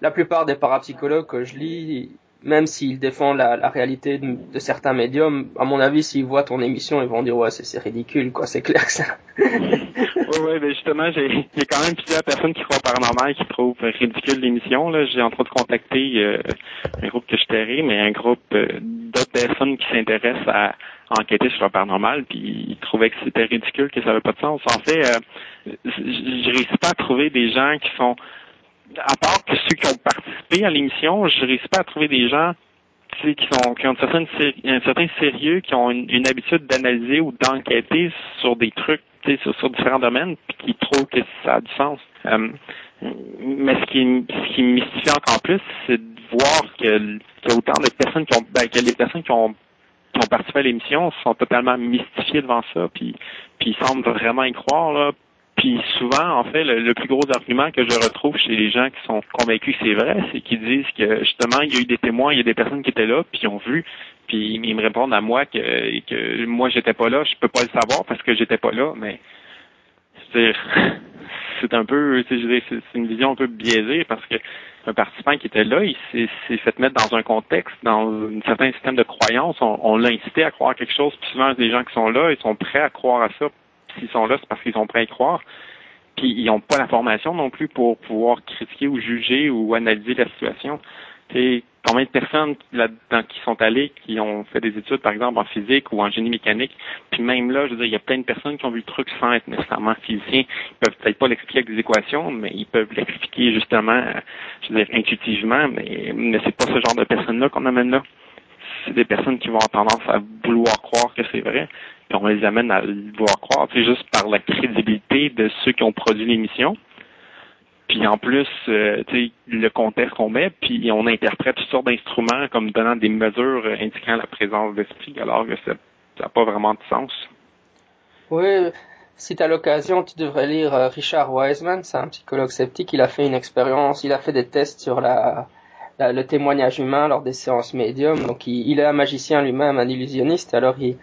la plupart des parapsychologues que je lis, même s'ils défendent la, réalité de, certains médiums, à mon avis, s'ils voient ton émission, ils vont dire ouais, c'est ridicule, quoi. C'est clair que ça. oui, oui, mais justement, j'ai quand même plusieurs personnes qui croient paranormal qui trouvent ridicule l'émission. Là, j'ai entre autres contacté euh, un groupe que je tairai, mais un groupe euh, d'autres personnes qui s'intéressent à enquêter sur le paranormal, puis ils trouvaient que c'était ridicule, que ça n'avait pas de sens. En fait, euh, je réussis pas à trouver des gens qui sont à part que ceux qui ont participé à l'émission, je réussis pas à trouver des gens qui sont qui ont un certain, un certain sérieux, qui ont une, une habitude d'analyser ou d'enquêter sur des trucs, sur, sur différents domaines, puis qui trouvent que ça a du sens. Euh, mais ce qui, ce qui mystifie encore plus, c'est de voir que, autant de personnes qui ont, ben, que les personnes qui ont qui ont participé à l'émission sont totalement mystifiées devant ça, puis, puis ils semblent vraiment y croire, là, puis souvent, en fait, le, plus gros argument que je retrouve chez les gens qui sont convaincus que c'est vrai, c'est qu'ils disent que justement, il y a eu des témoins, il y a des personnes qui étaient là, puis ils ont vu, puis ils me répondent à moi que, que moi j'étais pas là, je peux pas le savoir parce que j'étais pas là, mais c'est <laughs> c'est un peu, c'est une vision un peu biaisée parce que un participant qui était là, il s'est fait mettre dans un contexte, dans un certain système de croyance. On, on l'a incité à croire quelque chose. Puis souvent, les gens qui sont là, ils sont prêts à croire à ça s'ils sont là, c'est parce qu'ils sont prêts à y croire. Puis ils n'ont pas la formation non plus pour pouvoir critiquer ou juger ou analyser la situation. sais, combien de personnes là-dedans qui sont allées, qui ont fait des études, par exemple, en physique ou en génie mécanique, puis même là, je veux dire, il y a plein de personnes qui ont vu le truc sans être nécessairement physiciens. Ils peuvent peut-être pas l'expliquer avec des équations, mais ils peuvent l'expliquer justement, je veux dire, intuitivement, mais, mais c'est pas ce genre de personnes-là qu'on amène là. C'est des personnes qui vont avoir tendance à vouloir croire que c'est vrai, puis on les amène à voir croire, c'est juste par la crédibilité de ceux qui ont produit l'émission. Puis en plus, euh, le contexte qu'on met, puis on interprète toutes sortes d'instruments comme donnant des mesures indiquant la présence d'esprit, alors que ça n'a pas vraiment de sens. Oui, si tu as l'occasion, tu devrais lire euh, Richard Wiseman, c'est un psychologue sceptique, il a fait une expérience, il a fait des tests sur la, le témoignage humain lors des séances médium, donc il, il est un magicien lui-même, un illusionniste, alors il,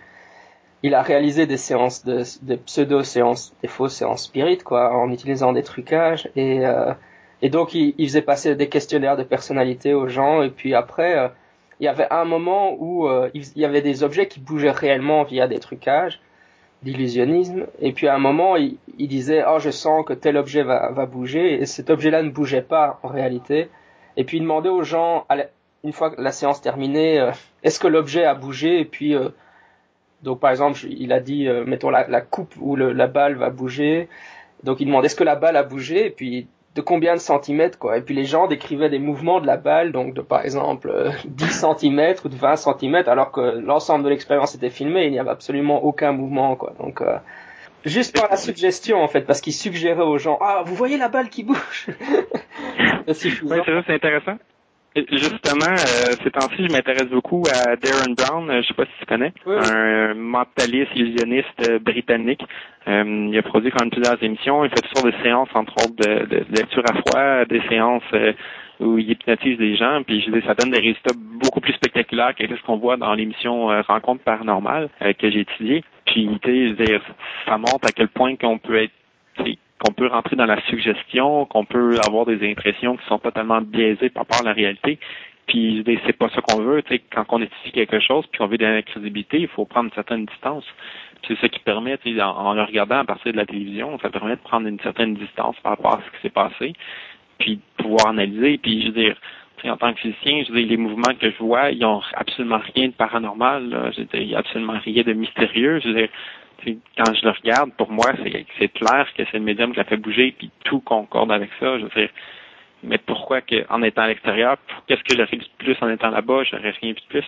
il a réalisé des séances de, de pseudo-séances, des fausses séances spirites, quoi, en utilisant des trucages. Et, euh, et donc, il, il, faisait passer des questionnaires de personnalité aux gens. Et puis après, euh, il y avait un moment où euh, il, y avait des objets qui bougeaient réellement via des trucages d'illusionnisme. Et puis à un moment, il, il, disait, oh, je sens que tel objet va, va bouger. Et cet objet-là ne bougeait pas en réalité. Et puis il demandait aux gens, une fois la séance terminée, euh, <laughs> est-ce que l'objet a bougé? Et puis euh, donc par exemple, il a dit, euh, mettons la, coupe le, la balle va bouger. Donc il demande est-ce que la balle a bougé? Et puis de combien de centimètres quoi? Et puis les gens décrivaient des mouvements de la balle, donc de par exemple 10 euh, <laughs> centimètres ou de 20 centimètres, alors que l'ensemble de l'expérience était filmé, il n'y avait absolument aucun mouvement quoi. Donc juste par la suggestion en fait, parce qu'il suggérait aux gens ah vous voyez la balle qui bouge. <laughs> c'est c'est intéressant. Justement, euh, ces temps-ci, je m'intéresse beaucoup à Darren Brown, euh, je sais pas si tu connais, un mentaliste illusionniste euh, britannique. Euh, il a produit quand même plusieurs émissions. Il fait toujours des séances, entre autres, de, de, lecture à froid, des séances où il hypnotise des gens, puis je dis, ça donne des résultats beaucoup plus spectaculaires que ce qu'on voit dans l'émission Rencontre paranormale que j'ai étudiée. Puis, sais, ça montre à quel point qu'on peut être qu'on peut rentrer dans la suggestion, qu'on peut avoir des impressions qui sont totalement biaisées par rapport à la réalité. Puis c'est pas ça qu'on veut. Tu sais, quand on étudie quelque chose, puis on veut de la crédibilité, il faut prendre une certaine distance. C'est ce qui permet, sais, en, le regardant à partir de la télévision, ça permet de prendre une certaine distance par rapport à ce qui s'est passé, puis de pouvoir analyser. Puis je veux dire, en tant que physicien, je veux dire, les mouvements que je vois, ils ont absolument rien de paranormal. Là. Il n'y a absolument rien de mystérieux. Je veux dire, quand je le regarde, pour moi, c'est clair que c'est le médium qui l'a fait bouger, puis tout concorde avec ça. Je veux dire, mais pourquoi que, en étant à l'extérieur, qu'est-ce que j'aurais vu de plus en étant là-bas, j'aurais rien vu de plus.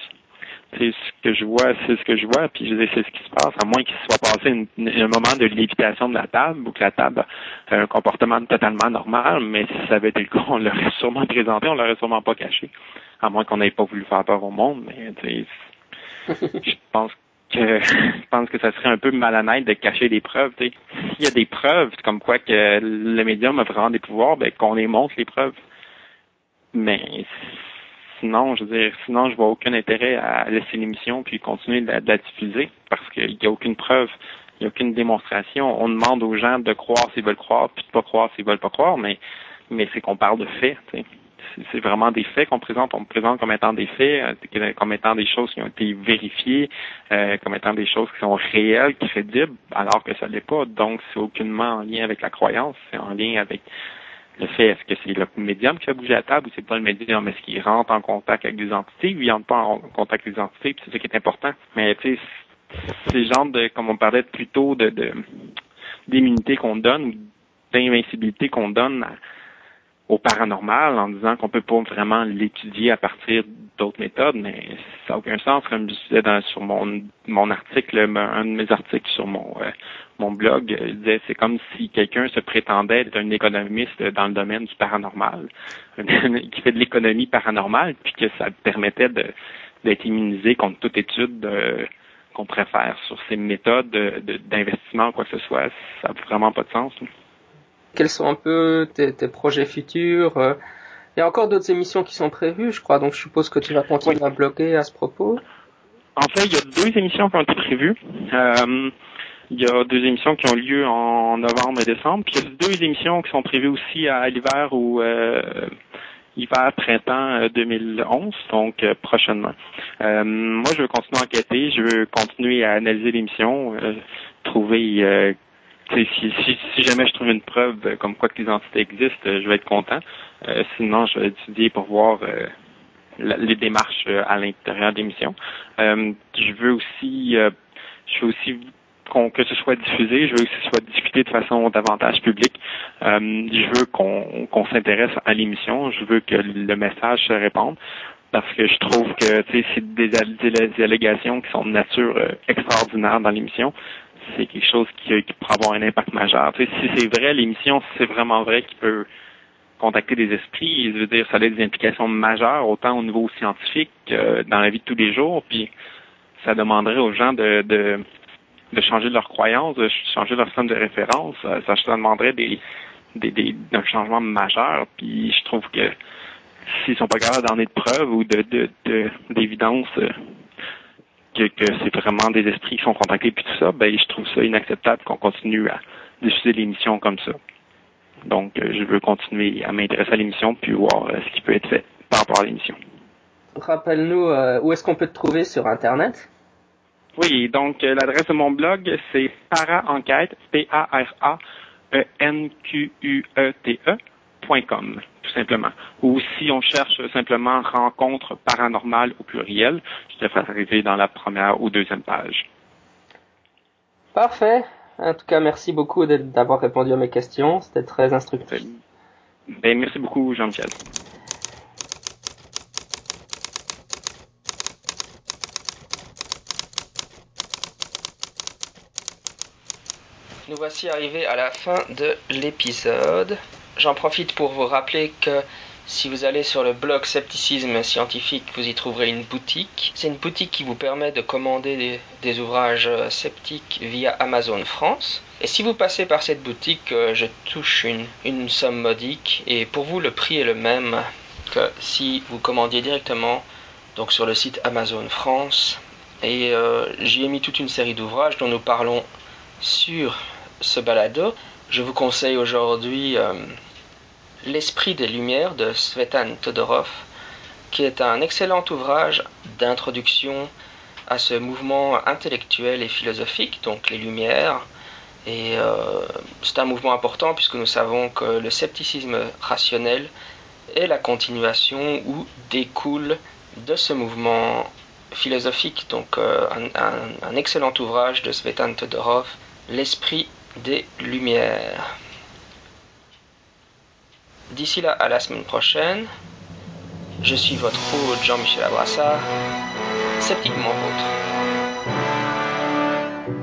C'est ce que je vois, c'est ce que je vois, puis je dis c'est ce qui se passe, à moins qu'il soit passé un moment de lévitation de la table ou que la table a un comportement totalement normal, mais si ça avait été le cas, on l'aurait <laughs> sûrement présenté, on l'aurait sûrement pas caché, à moins qu'on n'ait pas voulu faire peur au monde, mais je <laughs> pense que je pense que ça serait un peu malhonnête de cacher des preuves. S'il y a des preuves comme quoi que le médium a vraiment des pouvoirs, ben qu'on les montre les preuves. Mais sinon, je veux dire, sinon, je vois aucun intérêt à laisser l'émission puis continuer de la, diffuser parce qu'il n'y a aucune preuve, il n'y a aucune démonstration. On demande aux gens de croire s'ils veulent croire puis de pas croire s'ils veulent pas croire, mais mais c'est qu'on parle de faits. C'est vraiment des faits qu'on présente. On présente comme étant des faits, euh, comme étant des choses qui ont été vérifiées, euh, comme étant des choses qui sont réelles, crédibles, alors que ça l'est pas. Donc, c'est aucunement en lien avec la croyance, c'est en lien avec le fait, est-ce que c'est le médium qui fait bouger la table ou c'est pas le médium? Est-ce qu'il rentre en contact avec des entités? Ou il rentre pas en contact avec des entités? c'est ça qui est important. Mais tu sais, c'est le genre de, comme on parlait plus tôt, de, d'immunité qu'on donne ou d'invincibilité qu'on donne au paranormal en disant qu'on peut pas vraiment l'étudier à partir d'autres méthodes, mais ça n'a aucun sens. Comme je disais dans, sur mon, mon article, un de mes articles sur mon, euh, mon blog, il disait c'est comme si quelqu'un se prétendait être un économiste dans le domaine du paranormal, <laughs> qui fait de l'économie paranormale, puis que ça permettait de, d'être immunisé contre toute étude euh, qu'on préfère sur ces méthodes d'investissement quoi que ce soit. Ça n'a vraiment pas de sens. Quels sont un peu tes, projets futurs euh? Il y a encore d'autres émissions qui sont prévues, je crois, donc je suppose que tu vas continuer à bloguer à ce propos. En fait, il y a deux émissions qui ont été prévues. Euh, il y a deux émissions qui ont lieu en novembre et décembre. Puis il y a deux émissions qui sont prévues aussi à l'hiver ou euh, hiver printemps 2011, euh, donc euh, prochainement. Moi, je veux continuer à enquêter, je veux continuer à analyser l'émission, trouver si, si, si, jamais je trouve une preuve comme quoi que les entités existent, je vais être content. sinon, je vais étudier pour voir les démarches à l'intérieur de l'émission. je veux aussi je veux aussi que ce soit diffusé, je veux que ce soit discuté de façon davantage publique. Euh, je veux qu'on s'intéresse à l'émission, je veux que le message se répande parce que je trouve que c'est des, des, allégations qui sont de nature euh, extraordinaire dans l'émission. C'est quelque chose qui, qui peut avoir un impact majeur. si c'est vrai, l'émission, si c'est vraiment vrai qu'il peut contacter des esprits, je veux dire, ça a des implications majeures, autant au niveau scientifique que dans la vie de tous les jours, puis ça demanderait aux gens de, de de changer leur croyance, de changer leur système de référence. Ça, ça demanderait des, des, des, un changement majeur. Puis je trouve que s'ils sont pas capables d'en être preuve ou de, de, d'évidence euh, que, que c'est vraiment des esprits qui sont contactés puis tout ça, ben je trouve ça inacceptable qu'on continue à diffuser l'émission comme ça. Donc euh, je veux continuer à m'intéresser à l'émission puis voir euh, ce qui peut être fait par rapport à l'émission. Rappelle-nous où est-ce qu'on peut te trouver sur Internet? Oui, donc euh, l'adresse de mon blog, c'est paraenquête, P-A-R-A-N-Q-U-E-T-E.com, tout simplement. Ou si on cherche simplement rencontre paranormale au pluriel, je te ferai arriver dans la première ou deuxième page. Parfait. En tout cas, merci beaucoup d'avoir répondu à mes questions. C'était très instructif. Ben, merci beaucoup, Jean-Michel. Nous voici arrivés à la fin de l'épisode. J'en profite pour vous rappeler que si vous allez sur le blog Scepticisme Scientifique, vous y trouverez une boutique. C'est une boutique qui vous permet de commander des, ouvrages sceptiques via Amazon France. Et si vous passez par cette boutique, euh, je touche une, somme modique. Et pour vous, le prix est le même que si vous commandiez directement donc sur le site Amazon France. Et euh, j'y ai mis toute une série d'ouvrages dont nous parlons sur ce balado, je vous conseille aujourd'hui euh, L'Esprit des Lumières de Svetan Todorov, qui est un excellent ouvrage d'introduction à ce mouvement intellectuel et philosophique, donc les Lumières. Et euh, c'est un mouvement important puisque nous savons que le scepticisme rationnel est la continuation ou découle de ce mouvement philosophique. Donc euh, un, un, excellent ouvrage de Svetan Todorov, L'Esprit des Lumières. D'ici là, à la semaine prochaine. Je suis votre hôte Jean-Michel Abrassard. sceptiquement vôtre.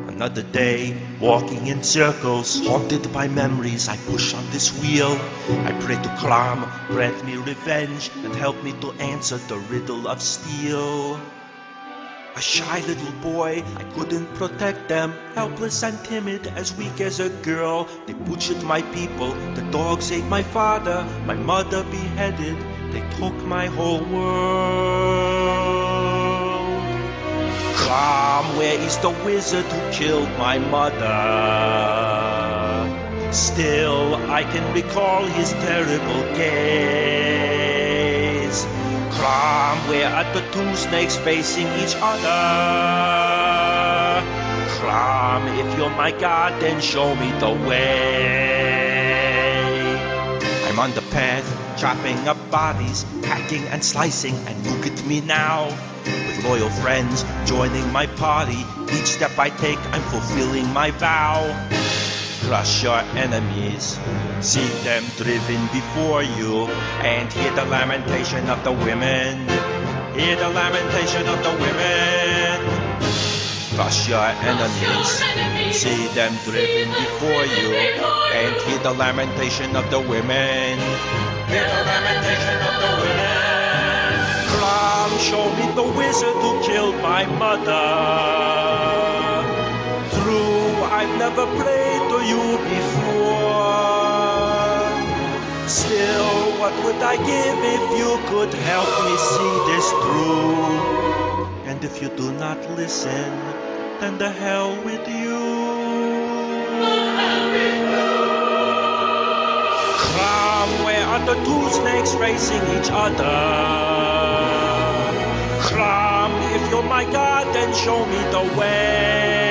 Another day, walking in circles, haunted by memories, I push on this wheel. I pray to Klam, grant me revenge, and help me to answer the riddle of steel. A shy little boy, I couldn't protect them. Helpless and timid, as weak as a girl. They butchered my people, the dogs ate my father, my mother beheaded. They took my whole world. Klam, where is the wizard who killed my mother? Still, I can recall his terrible gaze. Where are at the two snakes facing each other? Klam, if you're my god, then show me the way. I'm on the path, chopping up bodies, hacking and slicing, and look at me now. With loyal friends joining my party, each step I take, I'm fulfilling my vow. Crush your enemies, see them driven before you, and hear the lamentation of the women. Hear the lamentation of the women. Crush your enemies, see them driven before you, and hear the lamentation of the women. Hear the lamentation of the women. Klam, show me the wizard who killed my mother. True, I've never prayed to you before. Still, what would I give if you could help me see this through? And if you do not listen, then the hell with you. Klam, where are the two snakes facing each other? Klam, if you're my god, then show me the way.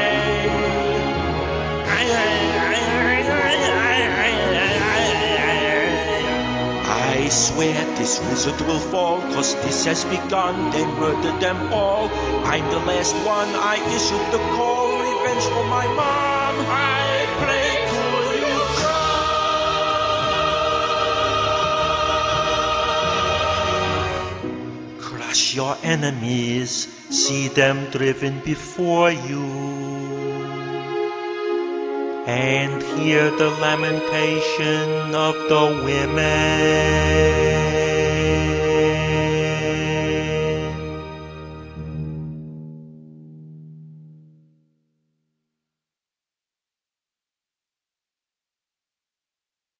Swear this wizard will fall, cause this has begun, They murdered them all. I'm the last one, I issued the call, revenge for my mom. I pray to you, Crush your enemies, see them driven before you and hear the lamentation of the women.